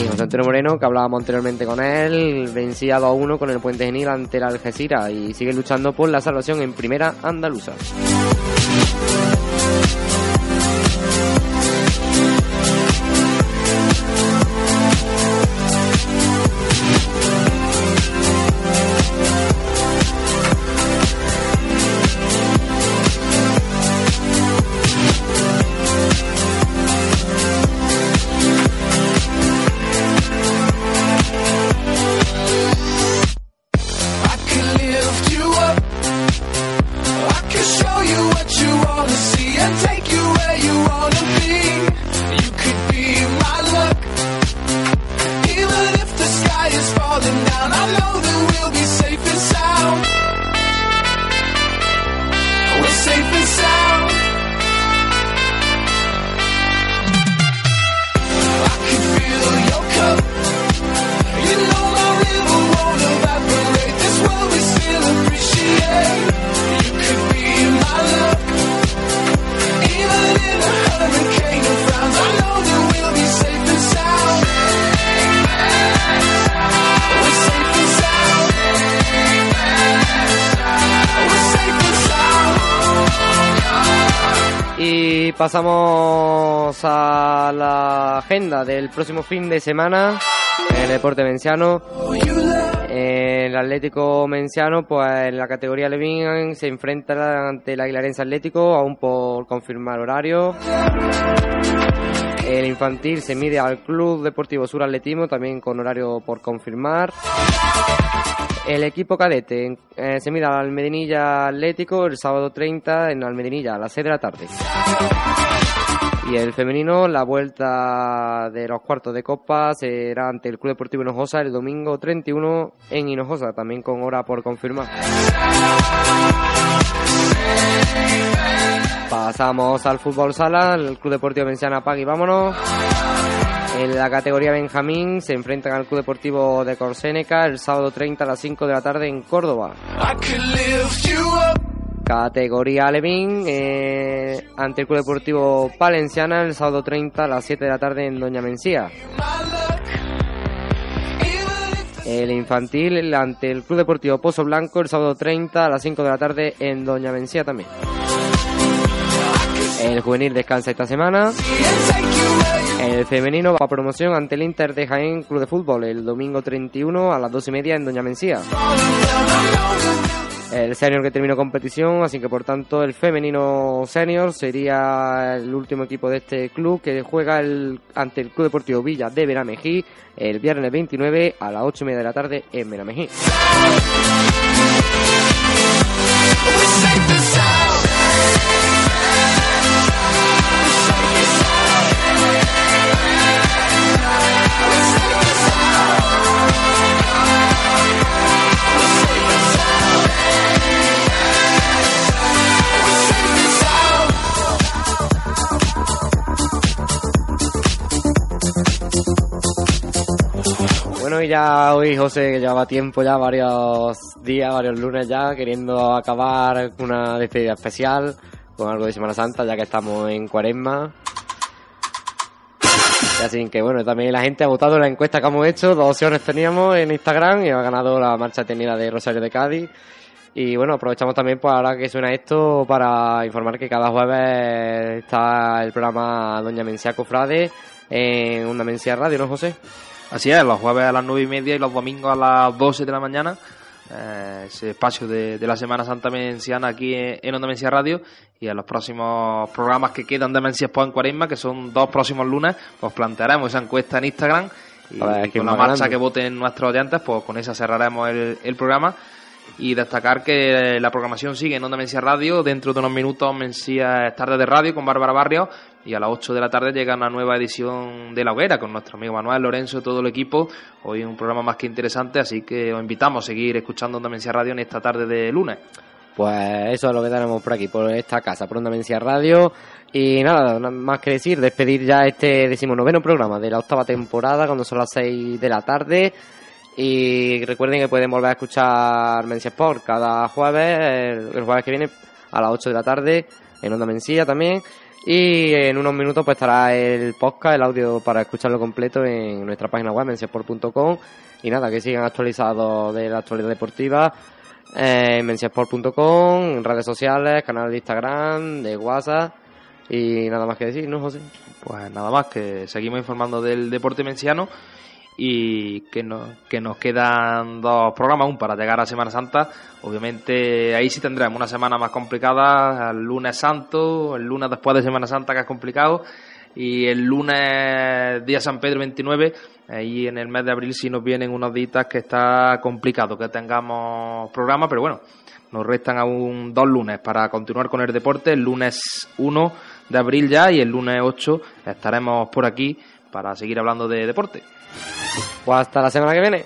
Y José Antonio Moreno, que hablábamos anteriormente con él, vencía 2-1 con el Puente Genil ante el Algeciras y sigue luchando por la salvación en primera andaluza. Pasamos a la agenda del próximo fin de semana en el deporte menciano. El Atlético Menciano, pues en la categoría Levin se enfrenta ante el Aguilarense Atlético, aún por confirmar horario. El infantil se mide al Club Deportivo Sur Atletismo, también con horario por confirmar. El equipo cadete eh, se mide al Almedinilla Atlético el sábado 30 en Almedinilla a las 6 de la tarde. Y el femenino, la vuelta de los cuartos de copa será ante el Club Deportivo Hinojosa el domingo 31 en Hinojosa, también con hora por confirmar. Pasamos al fútbol sala, el Club Deportivo Menciana Pag y vámonos. En la categoría Benjamín se enfrentan al Club Deportivo de Corséneca el sábado 30 a las 5 de la tarde en Córdoba. Categoría Alevín eh, ante el Club Deportivo Palenciana el sábado 30 a las 7 de la tarde en Doña Mencía. El infantil ante el Club Deportivo Pozo Blanco el sábado 30 a las 5 de la tarde en Doña Mencía también. El juvenil descansa esta semana. El femenino va a promoción ante el Inter de Jaén Club de Fútbol el domingo 31 a las 2 y media en Doña Mencía. El senior que terminó competición, así que por tanto el femenino senior sería el último equipo de este club que juega el, ante el Club Deportivo Villa de Benamejí el viernes 29 a las 8 y media de la tarde en Benamejí. Bueno, y ya hoy José que llevaba tiempo, ya varios días, varios lunes ya, queriendo acabar una despedida especial, con algo de Semana Santa, ya que estamos en cuaresma. Y así que bueno, también la gente ha votado la encuesta que hemos hecho, dos opciones teníamos en Instagram y ha ganado la marcha tenida de Rosario de Cádiz. Y bueno, aprovechamos también pues ahora que suena esto para informar que cada jueves está el programa Doña Mencía Cofrade en una Mencía Radio, ¿no, José? Así es, los jueves a las nueve y media y los domingos a las 12 de la mañana. Eh, ese espacio de, de, la Semana Santa Menciana aquí en, en Onda Mencía Radio. Y en los próximos programas que quedan de Mencía Expo en Cuaresma, que son dos próximos lunes, pues plantearemos esa encuesta en Instagram. Y, ver, y con la marcha que voten nuestros oyentes, pues con esa cerraremos el, el programa y destacar que la programación sigue en Onda Mencía Radio. Dentro de unos minutos Mencía Tarde de Radio con Bárbara Barrio y a las 8 de la tarde llega una nueva edición de La Hoguera con nuestro amigo Manuel Lorenzo y todo el equipo. Hoy un programa más que interesante, así que os invitamos a seguir escuchando Onda Mencía Radio en esta tarde de lunes. Pues eso es lo que tenemos por aquí, por esta casa, por Onda Mencía Radio. Y nada, nada más que decir, despedir ya este decimonoveno programa de la octava temporada cuando son las 6 de la tarde. Y recuerden que pueden volver a escuchar Mencía Sport cada jueves, el, jueves que viene a las 8 de la tarde, en Onda Mencía también. Y en unos minutos pues estará el podcast, el audio para escucharlo completo en nuestra página web, menciasport.com. Y nada, que sigan actualizados de la actualidad deportiva eh, en menciasport.com, en redes sociales, canal de Instagram, de WhatsApp. Y nada más que decir, ¿no, José? Pues nada más, que seguimos informando del deporte menciano y que, no, que nos quedan dos programas aún para llegar a Semana Santa. Obviamente ahí sí tendremos una semana más complicada, el lunes santo, el lunes después de Semana Santa que es complicado y el lunes día San Pedro 29, ahí en el mes de abril sí nos vienen unos días que está complicado que tengamos programa, pero bueno, nos restan aún dos lunes para continuar con el deporte, el lunes 1 de abril ya y el lunes 8 estaremos por aquí para seguir hablando de deporte. Pues hasta la semana que viene.